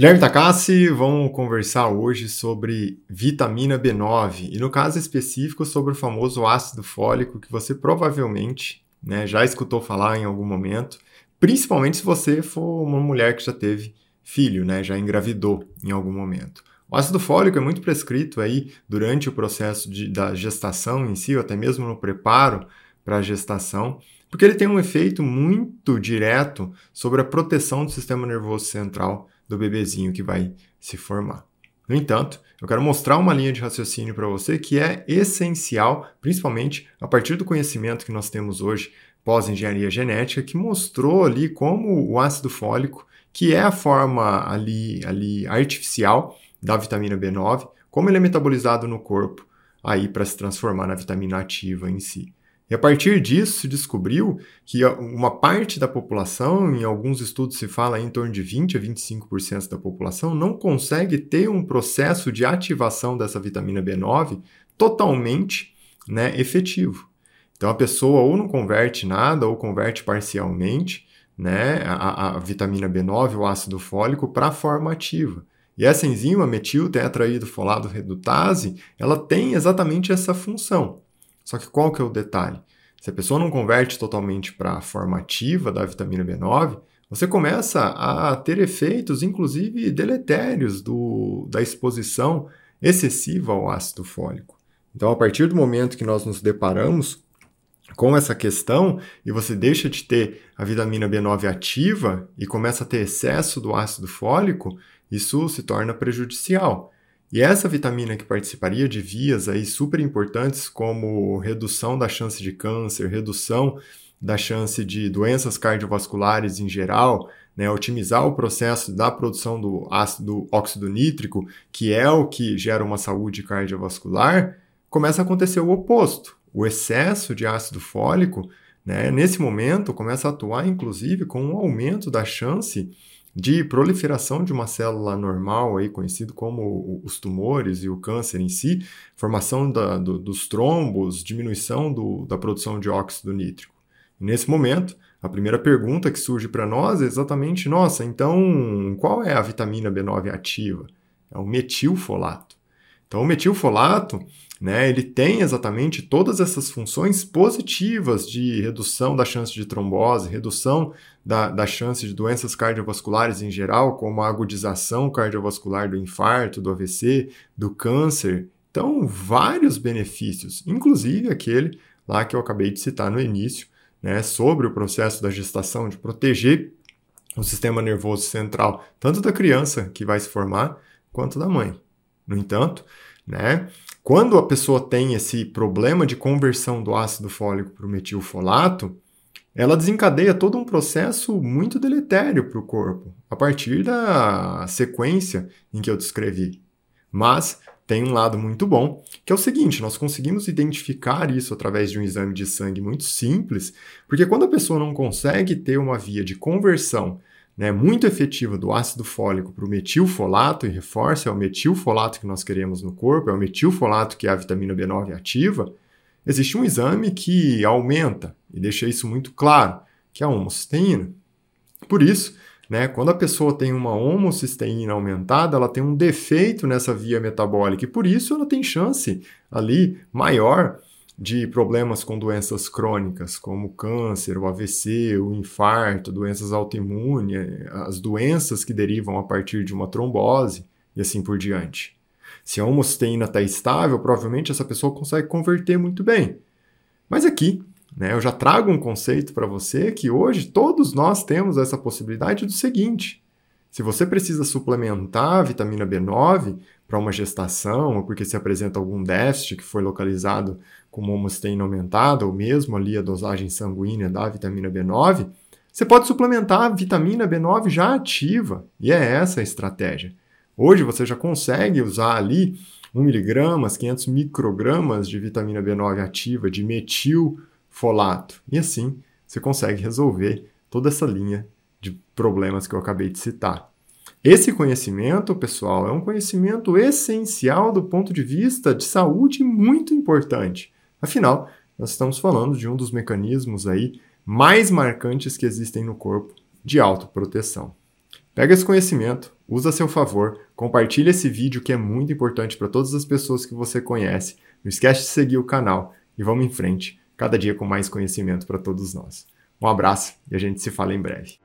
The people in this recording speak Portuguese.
Guilherme Takassi, vamos conversar hoje sobre vitamina B9 e no caso específico sobre o famoso ácido fólico que você provavelmente né, já escutou falar em algum momento, principalmente se você for uma mulher que já teve filho, né, já engravidou em algum momento. O ácido fólico é muito prescrito aí durante o processo de, da gestação em si, ou até mesmo no preparo para a gestação, porque ele tem um efeito muito direto sobre a proteção do sistema nervoso central do bebezinho que vai se formar. No entanto, eu quero mostrar uma linha de raciocínio para você que é essencial, principalmente a partir do conhecimento que nós temos hoje pós-engenharia genética, que mostrou ali como o ácido fólico, que é a forma ali, ali artificial da vitamina B9, como ele é metabolizado no corpo aí para se transformar na vitamina ativa em si. E a partir disso se descobriu que uma parte da população, em alguns estudos se fala em torno de 20 a 25% da população, não consegue ter um processo de ativação dessa vitamina B9 totalmente né, efetivo. Então a pessoa ou não converte nada ou converte parcialmente né, a, a vitamina B9, o ácido fólico, para a forma ativa. E essa enzima metiltetraído-folado redutase, ela tem exatamente essa função. Só que qual que é o detalhe? Se a pessoa não converte totalmente para a forma ativa da vitamina B9, você começa a ter efeitos, inclusive deletérios, do, da exposição excessiva ao ácido fólico. Então, a partir do momento que nós nos deparamos com essa questão e você deixa de ter a vitamina B9 ativa e começa a ter excesso do ácido fólico, isso se torna prejudicial. E essa vitamina que participaria de vias aí super importantes como redução da chance de câncer, redução da chance de doenças cardiovasculares em geral, né, otimizar o processo da produção do ácido óxido nítrico, que é o que gera uma saúde cardiovascular, começa a acontecer o oposto. O excesso de ácido fólico, né, nesse momento, começa a atuar inclusive com um aumento da chance de proliferação de uma célula normal, aí, conhecido como os tumores e o câncer em si, formação da, do, dos trombos, diminuição do, da produção de óxido nítrico. E nesse momento, a primeira pergunta que surge para nós é exatamente: nossa, então qual é a vitamina B9 ativa? É o metilfolato. Então, o metilfolato né, ele tem exatamente todas essas funções positivas de redução da chance de trombose, redução da, da chance de doenças cardiovasculares em geral, como a agudização cardiovascular do infarto, do AVC, do câncer. Então, vários benefícios, inclusive aquele lá que eu acabei de citar no início, né, sobre o processo da gestação, de proteger o sistema nervoso central, tanto da criança que vai se formar, quanto da mãe. No entanto, né, quando a pessoa tem esse problema de conversão do ácido fólico para o metilfolato, ela desencadeia todo um processo muito deletério para o corpo, a partir da sequência em que eu descrevi. Mas tem um lado muito bom, que é o seguinte: nós conseguimos identificar isso através de um exame de sangue muito simples, porque quando a pessoa não consegue ter uma via de conversão né, muito efetiva do ácido fólico para o metilfolato, e reforça, é o metilfolato que nós queremos no corpo, é o metilfolato que é a vitamina B9 ativa, existe um exame que aumenta e deixa isso muito claro, que é a homocisteína. Por isso, né, quando a pessoa tem uma homocisteína aumentada, ela tem um defeito nessa via metabólica e por isso ela tem chance ali maior de problemas com doenças crônicas, como câncer, o AVC, o infarto, doenças autoimunes, as doenças que derivam a partir de uma trombose e assim por diante. Se a homocisteína está estável, provavelmente essa pessoa consegue converter muito bem. Mas aqui, né, eu já trago um conceito para você que hoje todos nós temos essa possibilidade do seguinte: se você precisa suplementar a vitamina B9 para uma gestação, ou porque se apresenta algum déficit que foi localizado com uma homocisteína aumentada, ou mesmo ali a dosagem sanguínea da vitamina B9, você pode suplementar a vitamina B9 já ativa, e é essa a estratégia. Hoje você já consegue usar ali 1 miligramas, 500 microgramas de vitamina B9 ativa, de metilfolato, e assim você consegue resolver toda essa linha de problemas que eu acabei de citar. Esse conhecimento, pessoal, é um conhecimento essencial do ponto de vista de saúde muito importante. Afinal, nós estamos falando de um dos mecanismos aí mais marcantes que existem no corpo de autoproteção. Pega esse conhecimento, usa a seu favor, compartilha esse vídeo que é muito importante para todas as pessoas que você conhece. Não esquece de seguir o canal e vamos em frente, cada dia com mais conhecimento para todos nós. Um abraço e a gente se fala em breve.